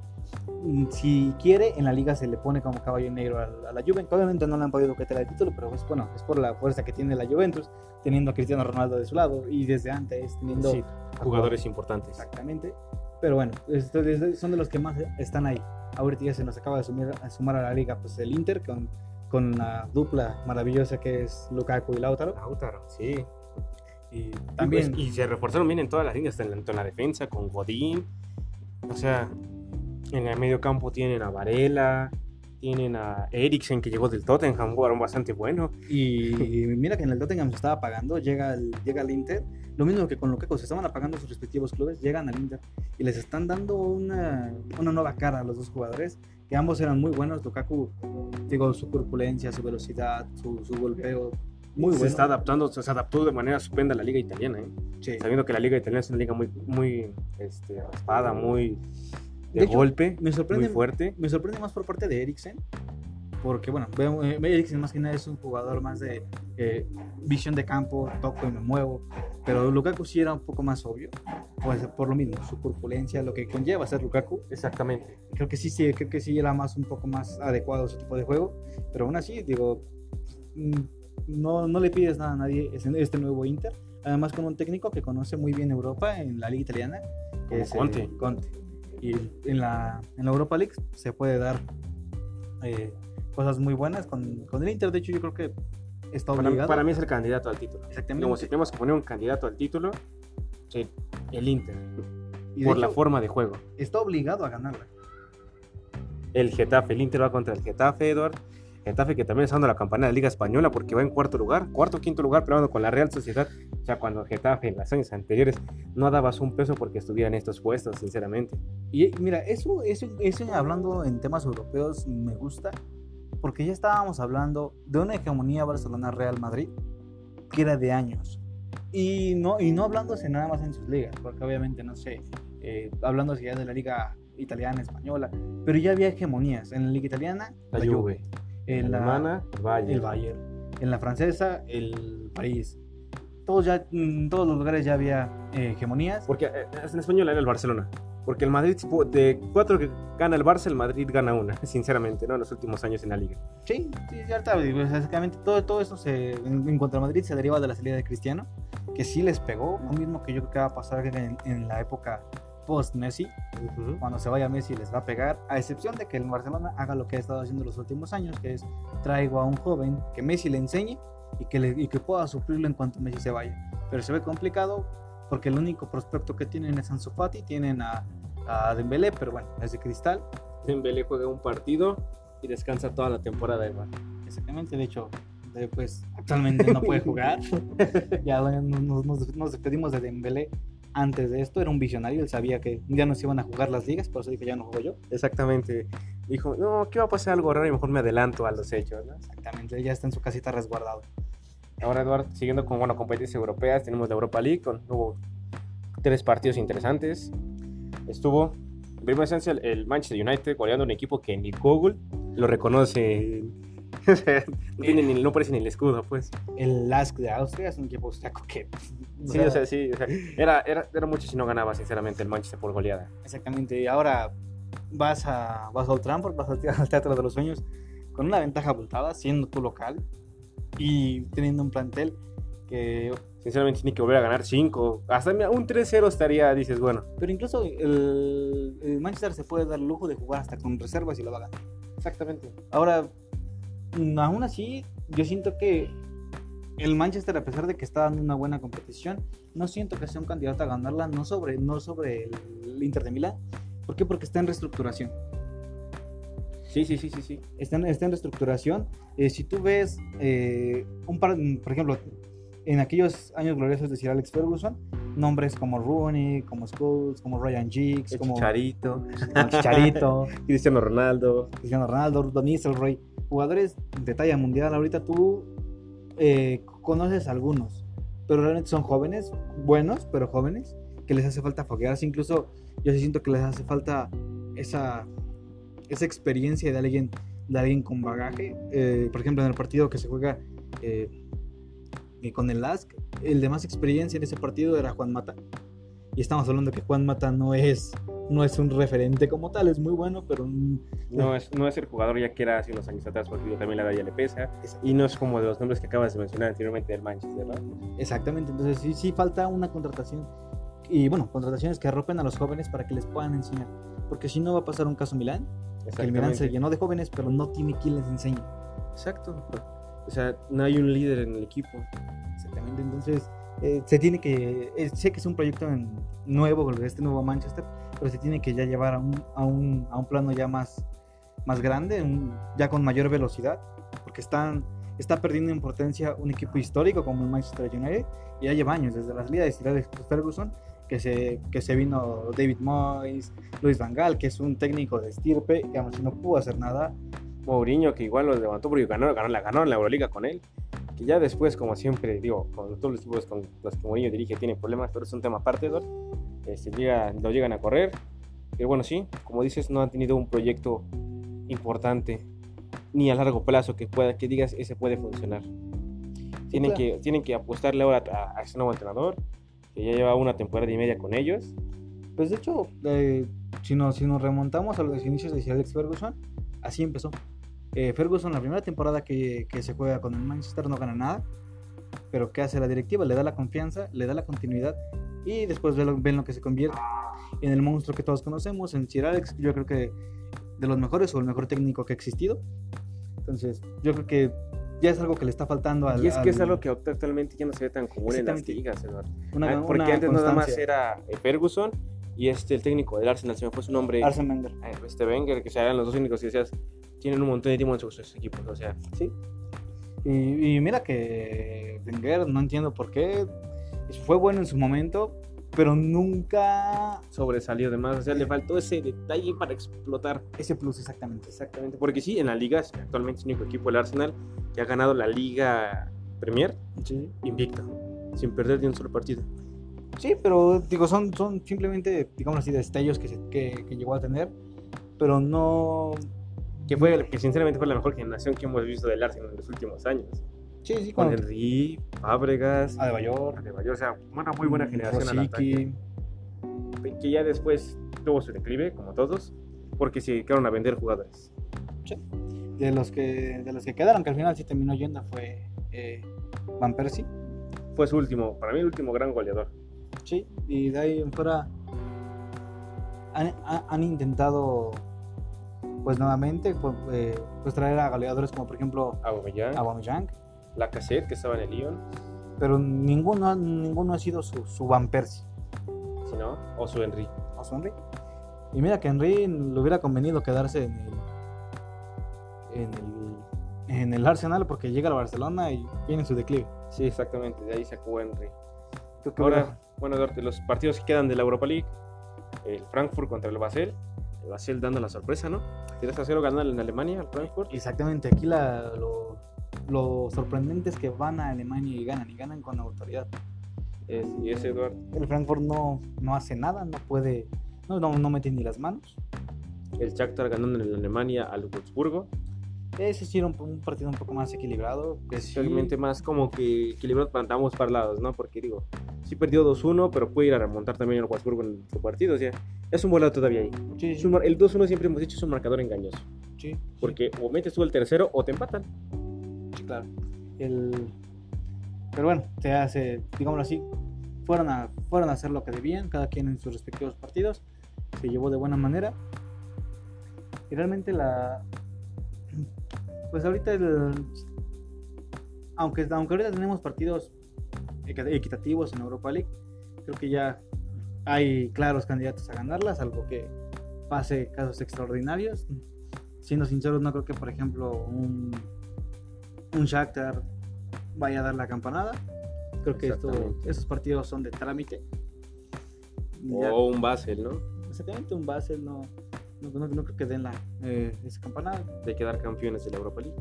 si quiere, en la liga se le pone como caballo negro a, la- a la Juventus. Obviamente no le han podido quitar el título, pero es, bueno, es por la fuerza que tiene la Juventus, teniendo a Cristiano Ronaldo de su lado y desde antes teniendo Sí, jugadores importantes. Exactamente. Pero bueno, son de los que más están ahí. Ahorita ya se nos acaba de sumir- a sumar a la liga pues el Inter con, con la dupla maravillosa que es Lukaku y Lautaro. Lautaro, sí. Y También. también, y se reforzaron bien en todas las líneas, tanto en la defensa, con Godín. O sea, en el medio campo tienen a Varela, tienen a Eriksen que llegó del Tottenham, jugaron bastante bueno. y mira que en el Tottenham se estaba pagando, llega el, llega el Inter, lo mismo que con Lukaku, se estaban apagando sus respectivos clubes, llegan al Inter y les están dando una, una nueva cara a los dos jugadores, que ambos eran muy buenos, Lukaku, digo, su corpulencia, su velocidad, su, su golpeo, muy se bueno. está adaptando, se adaptó de manera estupenda a la liga italiana, ¿eh? Sí. sabiendo que la liga italiana es una liga muy, muy este, raspada, muy de, De hecho, golpe, Me sorprende, muy fuerte. me sorprende más por parte de Eriksen, porque bueno, eh, Eriksen más que nada es un jugador más de eh, visión de campo, toco y me muevo, pero Lukaku sí era un poco más obvio, pues por lo mismo, su corpulencia, lo que conlleva ser Lukaku, Exactamente. creo que sí, sí, creo que sí era más un poco más adecuado a ese tipo de juego, pero aún así, digo, mm, no, no le pides nada a nadie este, nuevo Inter, además con un técnico que conoce muy bien Europa en la liga italiana, Como es eh, Conte. Y en la, en la Europa League se puede dar eh, cosas muy buenas con, con el Inter, de hecho yo creo que está Para, obligado. para mí es el candidato al título. Exactamente. Digamos, si tenemos que poner un candidato al título, sí, el Inter, y por la forma de juego. está obligado a ganarla. El Getafe, el Inter va contra el Getafe, Eduard. Getafe que también está dando la campana de la Liga Española porque va en cuarto lugar, cuarto o quinto lugar, peleando con la Real Sociedad. O sea, cuando Getafe en las años anteriores no dabas un peso porque estuviera en estos puestos, sinceramente. Y mira, eso, eso, eso hablando en temas europeos me gusta, porque ya estábamos hablando de una hegemonía Barcelona-Real Madrid que era de años. Y no, y no hablándose nada más en sus ligas, porque obviamente, no sé, eh, hablándose ya de la liga italiana, española, pero ya había hegemonías. En la liga italiana, La Juve, en la alemana, el Bayern. el Bayern, en la francesa, el París. Todos ya, en todos los lugares ya había eh, hegemonías. Porque eh, en español era el Barcelona. Porque el Madrid, de cuatro que gana el Barça, el Madrid gana una, sinceramente, ¿no? En los últimos años en la liga. Sí, sí, ya está. digo, Básicamente todo, todo eso se, en, en cuanto a Madrid se deriva de la salida de Cristiano, que sí les pegó, lo mismo que yo creo que va a pasar en, en la época post-Messi. Cuando se vaya Messi les va a pegar, a excepción de que el Barcelona haga lo que ha estado haciendo los últimos años, que es traigo a un joven que Messi le enseñe y que, le- y que pueda suplirlo en cuanto Messi se vaya. Pero se ve complicado porque el único prospecto que tienen es Ansu Fati, tienen a, a Dembélé, pero bueno, es de cristal. Dembélé juega un partido y descansa toda la temporada, Eduard. Exactamente, de hecho, pues actualmente no puede jugar. ya nos- nos- nos despedimos de Dembélé antes de esto, era un visionario, él sabía que ya no se iban a jugar las ligas, por eso dijo ya no juego yo. Exactamente. Dijo, no, ¿qué va a pasar algo raro? Y mejor me adelanto a los hechos, ¿no? Exactamente, ya está en su casita resguardado. Ahora, Eduardo, siguiendo con bueno, competencias europeas, tenemos la Europa League, con, hubo tres partidos interesantes. Estuvo, en primera instancia, el Manchester United goleando un equipo que ni Google lo reconoce. No, tiene ni, no parece ni el escudo, pues. El Lask de Austria es un equipo austriaco que... Sí, o sea, sí. o sea, era, era, era mucho si no ganaba, sinceramente, el Manchester por goleada. Exactamente, y ahora vas a, vas a Old Trafford, vas al te- al Teatro de los Sueños con una ventaja abultada, siendo tu local y teniendo un plantel que Sinceramente, tiene que volver a ganar 5. Hasta un 3-0 estaría, dices, bueno. Pero incluso el, el Manchester se puede dar el lujo de jugar hasta con reservas y lo va a ganar. Exactamente. Ahora, aún así, yo siento que el Manchester, a pesar de que está dando una buena competición, no siento que sea un candidato a ganarla, no sobre, no sobre el, Inter de Milán. ¿Por qué? Porque está en reestructuración. Sí, sí, sí, sí, sí. Está en, está en reestructuración. Eh, si tú ves eh, un par, por ejemplo, en aquellos años gloriosos de Sir Alex Ferguson, nombres como Rooney, como Scholes, como Ryan Giggs, El como, Chicharito, como Chicharito, Cristiano Ronaldo. Cristiano Ronaldo, Van Nistelrooy, jugadores de talla mundial. Ahorita tú eh, conoces algunos, pero realmente son jóvenes, buenos, pero jóvenes, que les hace falta foguearse. Incluso yo sí siento que les hace falta esa, esa experiencia de alguien, de alguien con bagaje. Eh, por ejemplo, en el partido que se juega eh, con el LASK, el de más experiencia en ese partido era Juan Mata. Y estamos hablando que Juan Mata no es, no es un referente como tal, es muy bueno, pero No es, no es el jugador ya que era hace unos años atrás, porque yo también la edad ya le pesa. Y no es como de los nombres que acabas de mencionar anteriormente del Manchester, ¿no? Exactamente, entonces sí, sí falta una contratación y bueno, contrataciones que arropen a los jóvenes para que les puedan enseñar, porque si no va a pasar un caso Milán, que el Milán se llenó de jóvenes pero no tiene quien les enseñe. Exacto. O sea, no hay un líder en el equipo. Exactamente, entonces eh, se tiene que, eh, sé que es un proyecto en- nuevo, este nuevo Manchester, pero se tiene que ya llevar a un, a un, a un plano ya más, más grande, un- ya con mayor velocidad, porque están, está perdiendo en potencia un equipo histórico como el Manchester United, y ya lleva años, desde la salida de Ferguson, que se, que se vino David Moyes, Luis Van Gaal, que es un técnico de estirpe, que aún así no pudo hacer nada, Mourinho, que igual lo levantó porque ganó, ganó, la ganó la Euroliga con él. Que ya después, como siempre, digo, con todos los equipos con los que Mourinho dirige tiene problemas, pero es un tema aparte, Eduardo. Este, llega, lo llegan a correr. Pero bueno, sí, como dices, no han tenido un proyecto importante ni a largo plazo que pueda que digas ese puede funcionar. Tienen, claro. que, tienen que apostarle ahora a, a ese nuevo entrenador, que ya lleva una temporada y media con ellos. Pues de hecho, eh, si, nos, si nos remontamos a los inicios de Alex Ferguson, así empezó. Eh, Ferguson, la primera temporada que, que se juega con el Manchester, no gana nada. Pero ¿qué hace la directiva? Le da la confianza, le da la continuidad y después ven lo, ven lo que se convierte en el monstruo que todos conocemos, en Sir Alex. Yo creo que de los mejores o el mejor técnico que ha existido. Entonces, yo creo que ya es algo que le está faltando al. Y es que es al- algo que actualmente ya no se ve tan común en las ligas, Eduardo. una- Ah, porque una antes nada más constancia. era eh, Ferguson y este el técnico del Arsenal, se me fue su nombre, Arsene Wenger. eh, este Wenger, que se eran los dos únicos que decías, tienen un montón de tiempo en sus, sus equipos, o sea, Sí. Y, y mira que Wenger, no entiendo por qué, fue bueno en su momento, pero nunca sobresalió de más, o sea, le faltó ese detalle para explotar. ese plus exactamente. Exactamente, porque sí, en la liga actualmente es el único equipo del Arsenal que ha ganado la Liga Premier Sí. invicto, sin perder ni un solo partido. Sí, pero digo, son, son simplemente, digamos así, destellos que, se- que, que llegó a tener, pero no... Que fue, que sinceramente fue la mejor generación que hemos visto del Arsenal en los últimos años. Sí, sí, Con. Henry, Fábregas, Adebayor, Adebayor, o sea, una muy buena generación al ataque. Rosicky, que ya después tuvo su declive, como todos, porque se dedicaron a vender jugadores. de los que de los que quedaron, que al final sí terminó yendo, fue eh, Van Persie. Fue su último, para mí el último gran goleador. Sí, y de ahí en fuera han, ha- han intentado, pues nuevamente, pues, eh, pues traer a goleadores como por ejemplo Aubameyang, la cassette que estaba en el Lyon, pero ninguno, ninguno ha sido su, su Van Persie si no, o su Henry. o su Henry. Y mira que Henry le hubiera convenido quedarse en el, en el, en el Arsenal porque llega al Barcelona y viene su declive. Sí, exactamente, de ahí sacó Henry. Ahora, bueno, Eduardo, los partidos que quedan de la Europa League, el Frankfurt contra el Basel, el Basel dando la sorpresa, ¿no? 3 a 0 ganan en Alemania al Frankfurt. Exactamente, aquí la, lo, lo sorprendente es que van a Alemania y ganan, y ganan con autoridad. Es- y ese Eduardo, El Frankfurt no, no hace nada, no puede, no, no, no mete ni las manos. el Shakhtar ganando en Alemania al Wolfsburgo. Ese sí era un, un partido un poco más equilibrado. Que sí, Realmente más como que equilibrado para ambos lados, ¿no? Porque digo, sí perdió 2-1, pero puede ir a remontar también el Wolfsburgo en su partido. O sea, es un volado todavía ahí. sí, Es mar- el 2-1 siempre hemos dicho es un marcador engañoso. sí, Porque o metes tú el tercero o te empatan. Claro. El, pero bueno, se hace, digámoslo así, fueron a, fueron a hacer lo que debían, cada quien en sus respectivos partidos, se llevó de buena manera. Y realmente la... Pues ahorita el... Aunque, aunque ahorita tenemos partidos equi- equitativos en Europa League, creo que ya hay claros candidatos a ganarlas, algo que pase casos extraordinarios. Siendo sinceros, no creo que, por ejemplo, un, un Shakhtar vaya a dar la campanada. Creo que esto, estos partidos son de trámite. Ya- O un Basel, ¿no? exactamente, un Basel no, no, no- no creo que den la, eh, esa campanada. De quedar campeones de la Europa League.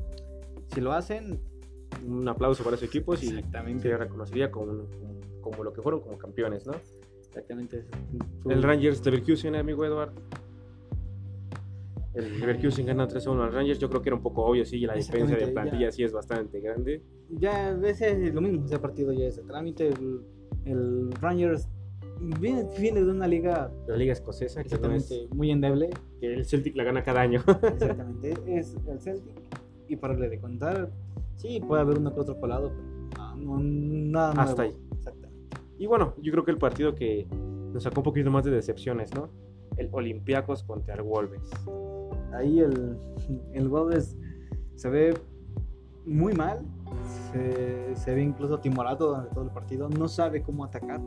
Si lo hacen, Un aplauso para sus equipos y se reconocería como, como, como lo que fueron como campeones, ¿no? exactamente. El Rangers de Leverkusen, amigo Eduard. El Leverkusen gana 3-1 al Rangers. Yo creo que era un poco obvio, sí, la diferencia de Exactamente, plantilla ya. sí es bastante grande. Ya, ese es lo mismo, ese partido ya es de trámite. El, el Rangers viene, viene de una liga La liga escocesa, que, no es- exactamente muy endeble. que el Celtic la gana cada año. Exactamente, es el Celtic. Y para de contar, sí, puede haber uno que otro colado, pero no, nada nuevo. Hasta ahí. Exactamente. y bueno, yo creo que el partido que nos sacó un poquito más de decepciones, ¿no? El Olympiacos contra el Wolves. Ahí el, el Wolves se ve muy mal. se, se ve incluso timorato durante todo el partido, no sabe cómo atacar,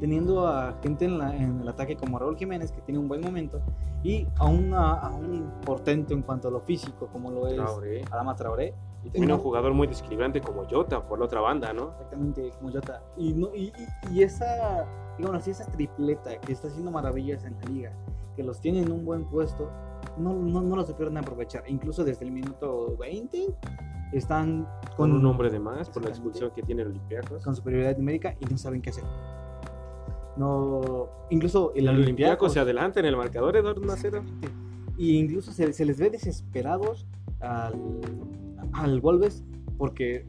teniendo a gente en, la- en el ataque como Raúl Jiménez, que tiene un buen momento, y a, una- a un portento en cuanto a lo físico, como lo es Traoré. Adama Traoré, Y también un jugador muy desequilibrante como Jota por la otra banda, ¿no? exactamente como Jota. Y, no, y, y- y esa, digamos así, esa tripleta que está haciendo maravillas en la liga, que los tiene en un buen puesto, no, no, no lo supieron aprovechar. Incluso desde el minuto 20 están Con un hombre de más por la expulsión que tiene el Olympiacos. con superioridad numérica y no saben qué hacer. No, incluso el, El Olympiacos se adelanta en el marcador, Eduardo 1 0. y incluso se, se les ve desesperados al, al Wolves porque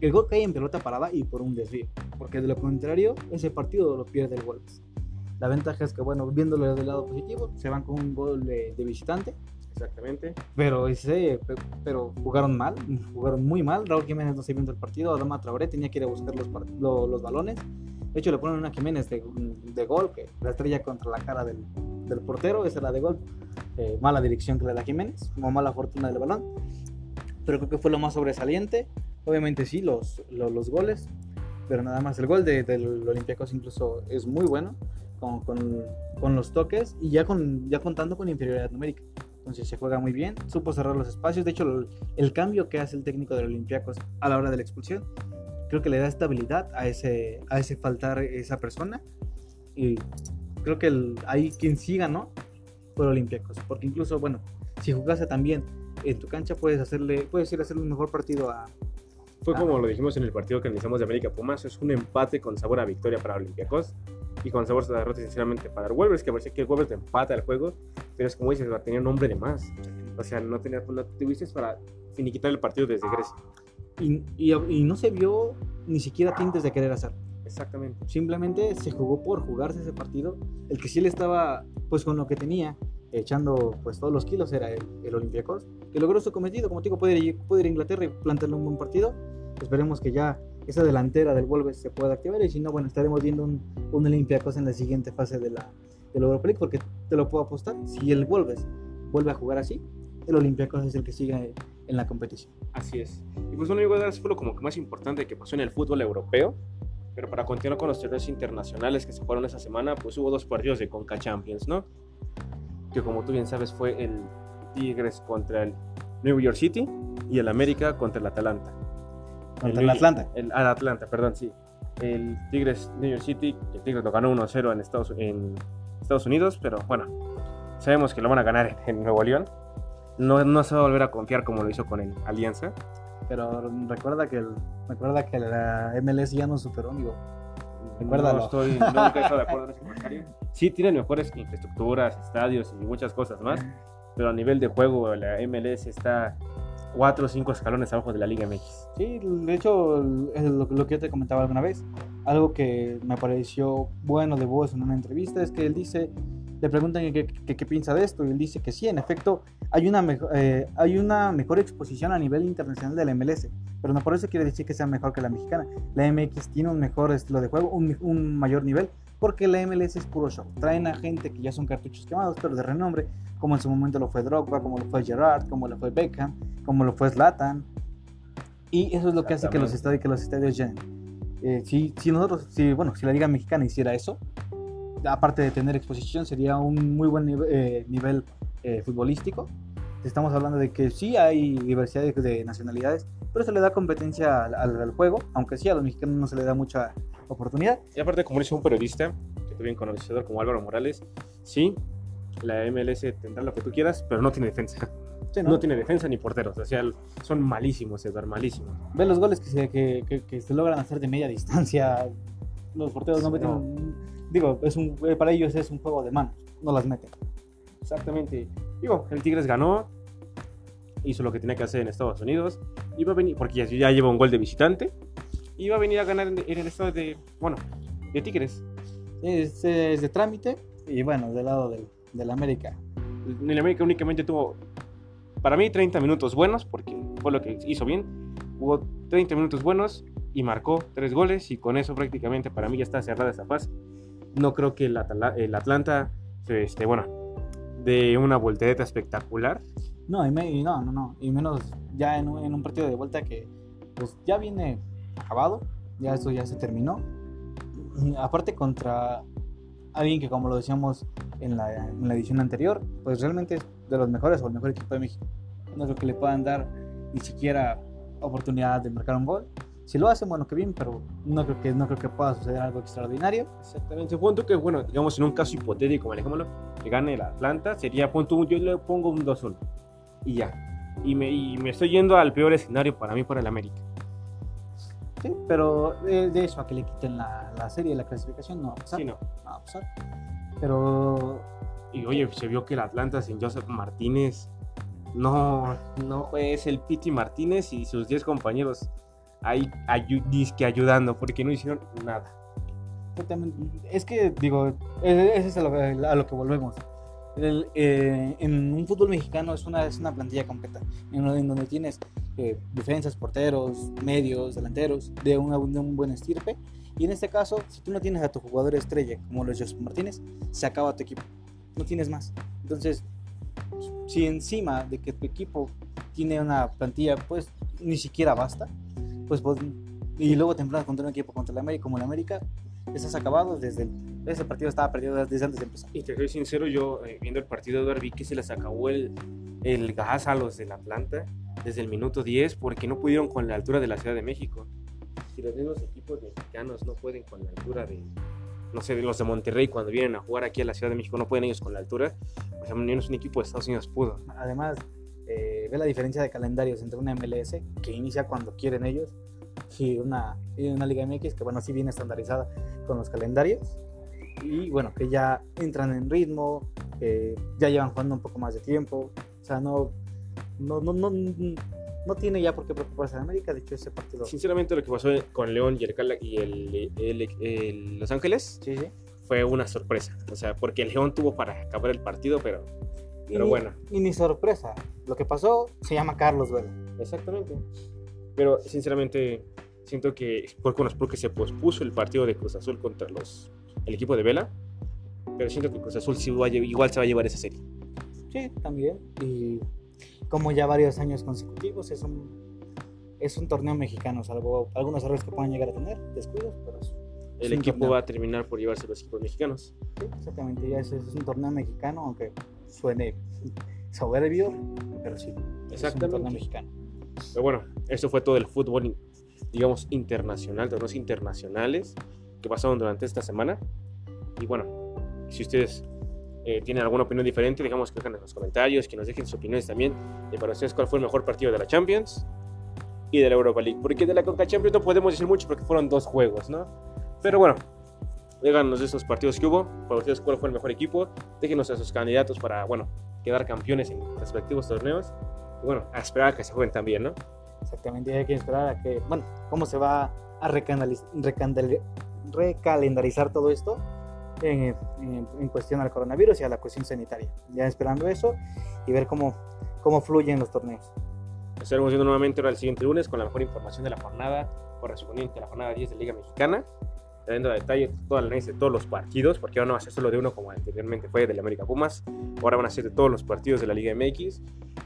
el gol cae en pelota parada y por un desvío. Porque de lo contrario, ese partido lo pierde el Wolves. La ventaja es que, bueno, viéndolo del lado positivo, se van con un gol de, de visitante, Exactamente. pero ese, pe- pero jugaron mal, jugaron muy mal. Raúl Jiménez no se vio en el partido, Adama Traoré tenía que ir a buscar los, par- lo- los balones. De hecho, le ponen una Jiménez de, de gol, que la estrella contra la cara del, del portero, esa es la de gol. Eh, mala dirección que le da Jiménez, como mala fortuna del balón. Pero creo que fue lo más sobresaliente. Obviamente sí, los, los, los goles, pero nada más. El gol de, del Olympiacos incluso es muy bueno, con, con, con los toques y ya, con, ya contando con inferioridad numérica. Entonces se juega muy bien, supo cerrar los espacios. De hecho, el, el cambio que hace el técnico del Olympiacos a la hora de la expulsión, creo que le da estabilidad a ese, a ese faltar esa persona. Y creo que el, ahí quien ganó fue el Olympiacos. Porque incluso, bueno, si jugase también en tu cancha, puedes hacerle, puedes ir a hacerle un mejor partido a. Fue como lo dijimos en el partido que analizamos de América Pumas, es un empate con sabor a victoria para Olympiacos y con sabor a derrota sinceramente para el Wolves, que parecía que el Wolves le empata el juego, pero es como dices, tenía un hombre de más. O sea, no tenía no tuviste para finiquitar el partido desde Grecia. Y, y, y no se vio ni siquiera tintes de querer hacer. Exactamente. Simplemente se jugó por jugarse ese partido. El que sí le estaba, pues con lo que tenía, echando pues todos los kilos era el, el Olympiacos, que logró su cometido. Como te digo, puede ir, puede ir a Inglaterra y plantearle un buen partido. Esperemos que ya esa delantera del Wolves se pueda activar y si no, bueno, estaremos viendo un, un Olympiacos en la siguiente fase de la, de la Europa League porque te lo puedo apostar. Si el Wolves vuelve a jugar así, el Olympiacos es el que sigue en la competición. Así es. Y pues bueno, eso fue lo como que más importante que pasó en el fútbol europeo. Pero para continuar con los torneos internacionales que se jugaron esa semana, pues hubo dos partidos de Conca Champions, ¿no? Que como tú bien sabes fue el Tigres contra el New York City y el América contra el Atalanta. Contra el Atlanta. El, al Atlanta, perdón, sí. El Tigres New York City, el Tigres lo ganó 1-0 en Estados, en Estados Unidos, pero bueno, sabemos que lo van a ganar en, en Nuevo León. No, no se va a volver a confiar como lo hizo con el Alianza. Pero recuerda que, el, recuerda que la MLS ya nos superó, amigo. Recuérdalo. No estoy, nunca he estado de acuerdo en ese comentario. Sí, tienen mejores infraestructuras, estadios y muchas cosas más, pero a nivel de juego la MLS está cuatro o cinco escalones abajo de la Liga MX. Sí, de hecho, es lo, lo que yo te comentaba alguna vez, algo que me pareció bueno de vos en una entrevista es que él dice, le preguntan qué, piensa de esto y él dice que sí, en efecto, hay una, mejo- eh, hay una mejor exposición a nivel internacional de la MLS, pero no por eso quiere decir que sea mejor que la mexicana. La MX tiene un mejor estilo de juego, un, un mayor nivel, porque la MLS es puro show. Traen a gente que ya son cartuchos quemados, pero de renombre, como en su momento lo fue Drogba, como lo fue Gerrard, como lo fue Beckham, como lo fue Zlatan. Y eso es lo que hace que los estadios, que los estadios llenen. Eh, si, si nosotros, si, bueno, si la Liga Mexicana hiciera eso, aparte de tener exposición, sería un muy buen nive- eh, nivel eh, futbolístico. Estamos hablando de que sí hay diversidad de, de nacionalidades, pero se le da competencia al, al- al juego, aunque sí a los mexicanos no se le da mucha oportunidad. Y aparte, como dice un periodista, que tú bien conocedor como Álvaro Morales, sí, la MLS tendrá lo que tú quieras, pero no tiene defensa. Sí, No, tiene defensa ni porteros, o sea, son malísimos, Eduardo, malísimos. Ve los goles que se, que, que- que se logran hacer de media distancia. Los porteros no meten. no. Digo, es un, eh, para ellos es un juego de manos, no las meten. Exactamente. Digo, el Tigres ganó, hizo lo que tenía que hacer en Estados Unidos, iba a venir, porque ya, ya lleva un gol de visitante, iba a venir a ganar en, en el estado de, bueno, de Tigres. Es, es de trámite y bueno, del lado del, del América. En el América únicamente tuvo, para mí, 30 minutos buenos, porque fue lo que hizo bien. Hubo 30 minutos buenos y marcó tres goles, y con eso prácticamente para mí ya está cerrada esa fase. No creo que el, Atala- el Atlanta, este, bueno, de una voltereta espectacular. No, y, me- y no, no, no. Y menos ya en un, en un partido de vuelta que pues ya viene acabado, ya esto ya se terminó. Aparte contra alguien que como lo decíamos en la, en la edición anterior, pues realmente es de los mejores o el mejor equipo de México. No creo que le puedan dar ni siquiera oportunidad de marcar un gol. Si lo hacen, bueno, que bien, pero no creo que, no creo que pueda suceder algo extraordinario. Exactamente. Punto que, bueno, digamos, en un caso hipotético, manejémoslo, que gane el Atlanta, sería punto, yo le pongo un 2-1. Y ya. Y me, y me estoy yendo al peor escenario para mí, para el América. Sí, pero de, de eso a que le quiten la, la serie, la clasificación, no va a pasar. Sí, no. No va a pasar. Pero Y oye, se vio que el Atlanta sin Joseph Martínez no, no es el Piti Martínez y sus 10 compañeros ahí ayu- disque ayudando porque no hicieron nada. Es que, digo, e- es a lo que, a lo que volvemos. El, eh, en un fútbol mexicano es una, es una plantilla completa, en, en donde tienes eh, defensas, porteros, medios, delanteros, de, una- de un buen estirpe. Y en este caso, si tú no tienes a tu jugador estrella, como los Joseph Martínez, se acaba tu equipo. No tienes más. Entonces, si encima de que tu equipo tiene una plantilla, pues ni siquiera basta, pues, vos- y luego te enfrentas contra un equipo contra el América, como el América, estás acabado desde el, ese partido estaba perdido desde antes de empezar. Y te soy sincero, yo eh, viendo el partido de Eduardo vi que se les acabó el, el gas a los del Atlanta desde el minuto 10 porque no pudieron con la altura de la Ciudad de México. Si los mismos equipos mexicanos no pueden con la altura de, no sé, de los de Monterrey cuando vienen a jugar aquí a la Ciudad de México, no pueden ellos con la altura, pues al menos un equipo de Estados Unidos pudo. Además, eh, ve la diferencia de calendarios entre una MLS, que inicia cuando quieren ellos, y una, y una Liga MX, que bueno, sí viene estandarizada con los calendarios, y bueno, que ya entran en ritmo, que ya llevan jugando un poco más de tiempo, o sea, no, no, no, no, no tiene ya por qué preocuparse de América, de hecho ese partido... Sinceramente lo que pasó con León y el, y el- el- el Los Ángeles Sí, sí. fue una sorpresa. O sea, porque el León tuvo para acabar el partido, pero, pero y, bueno. Y ni sorpresa, lo que pasó se llama Carlos Vela. Exactamente. Pero sinceramente siento que fue con los porque se pospuso el partido de Cruz Azul contra los el equipo de Vela. Pero siento que Cruz Azul sí va a igual se va a llevar esa serie. Sí, también. Y como ya varios años consecutivos, es un, es un torneo mexicano, salvo algunos errores que puedan llegar a tener, descuidos, pero es, El es equipo va a terminar por llevarse los equipos mexicanos. Sí, exactamente, ya es, es un torneo mexicano, aunque suene soberbio, pero sí, es un torneo Exactamente. mexicano. Pero bueno, esto fue todo el fútbol, digamos, internacional, torneos internacionales que pasaron durante esta semana. Y bueno, si ustedes eh, tienen alguna opinión diferente, dejamos que dejen en los comentarios, que nos dejen sus opiniones también de para ustedes cuál fue el mejor partido de la Champions y de la Europa League. Porque de la Conca Champions no podemos decir mucho porque fueron dos juegos, ¿no? Pero bueno, díganos de esos partidos que hubo, para ustedes cuál fue el mejor equipo, déjenos a sus candidatos para, bueno, quedar campeones en respectivos torneos. Y bueno, a esperar a que se jueguen también, ¿no? Exactamente, hay que esperar a que, bueno, cómo se va a recalendarizar todo esto en, en- en cuestión al coronavirus y a la cuestión sanitaria. Ya esperando eso y ver cómo, cómo fluyen los torneos. Estaremos viendo nuevamente ahora el siguiente lunes con la mejor información de la jornada correspondiente a la jornada 10 de Liga Mexicana, trayendo a detalle todo el análisis de todos los partidos, porque ahora no va a ser solo de uno como anteriormente fue del América Pumas, ahora van a ser de todos los partidos de la Liga MX.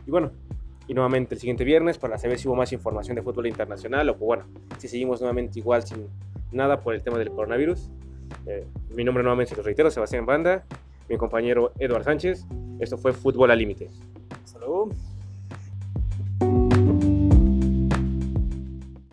Y bueno, y nuevamente el siguiente viernes para saber si hubo más información de fútbol internacional o pues bueno, si seguimos nuevamente igual sin nada por el tema del coronavirus. Eh, mi nombre nuevamente, lo reitero, Sebastián Banda, mi compañero Eduard Sánchez. Esto fue Fútbol al Límite. Hasta luego.